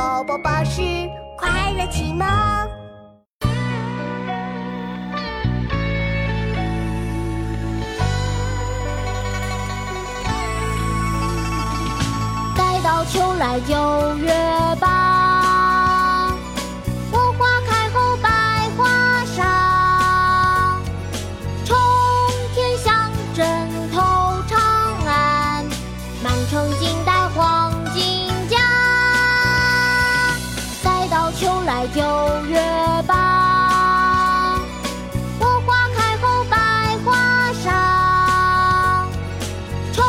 宝宝巴士快乐启蒙。待到秋来九月八，我花开后百花杀。冲天香，阵头长安，满城尽带黄金九月八，我花开后百花杀。冲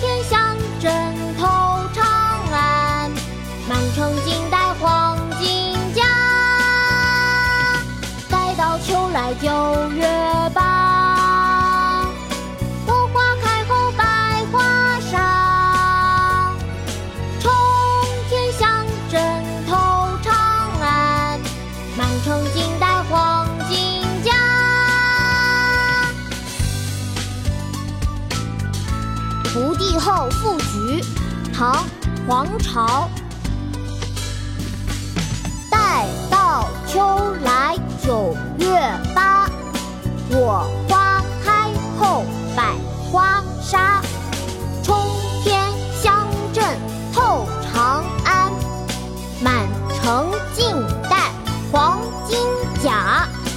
天香，阵头长安，满城尽带黄金甲。待到秋来九金待黄金甲。《不第后赋菊》唐·黄巢。待到秋来九月八，我花开后百花杀。冲天香阵透长安，满城尽带黄。脚。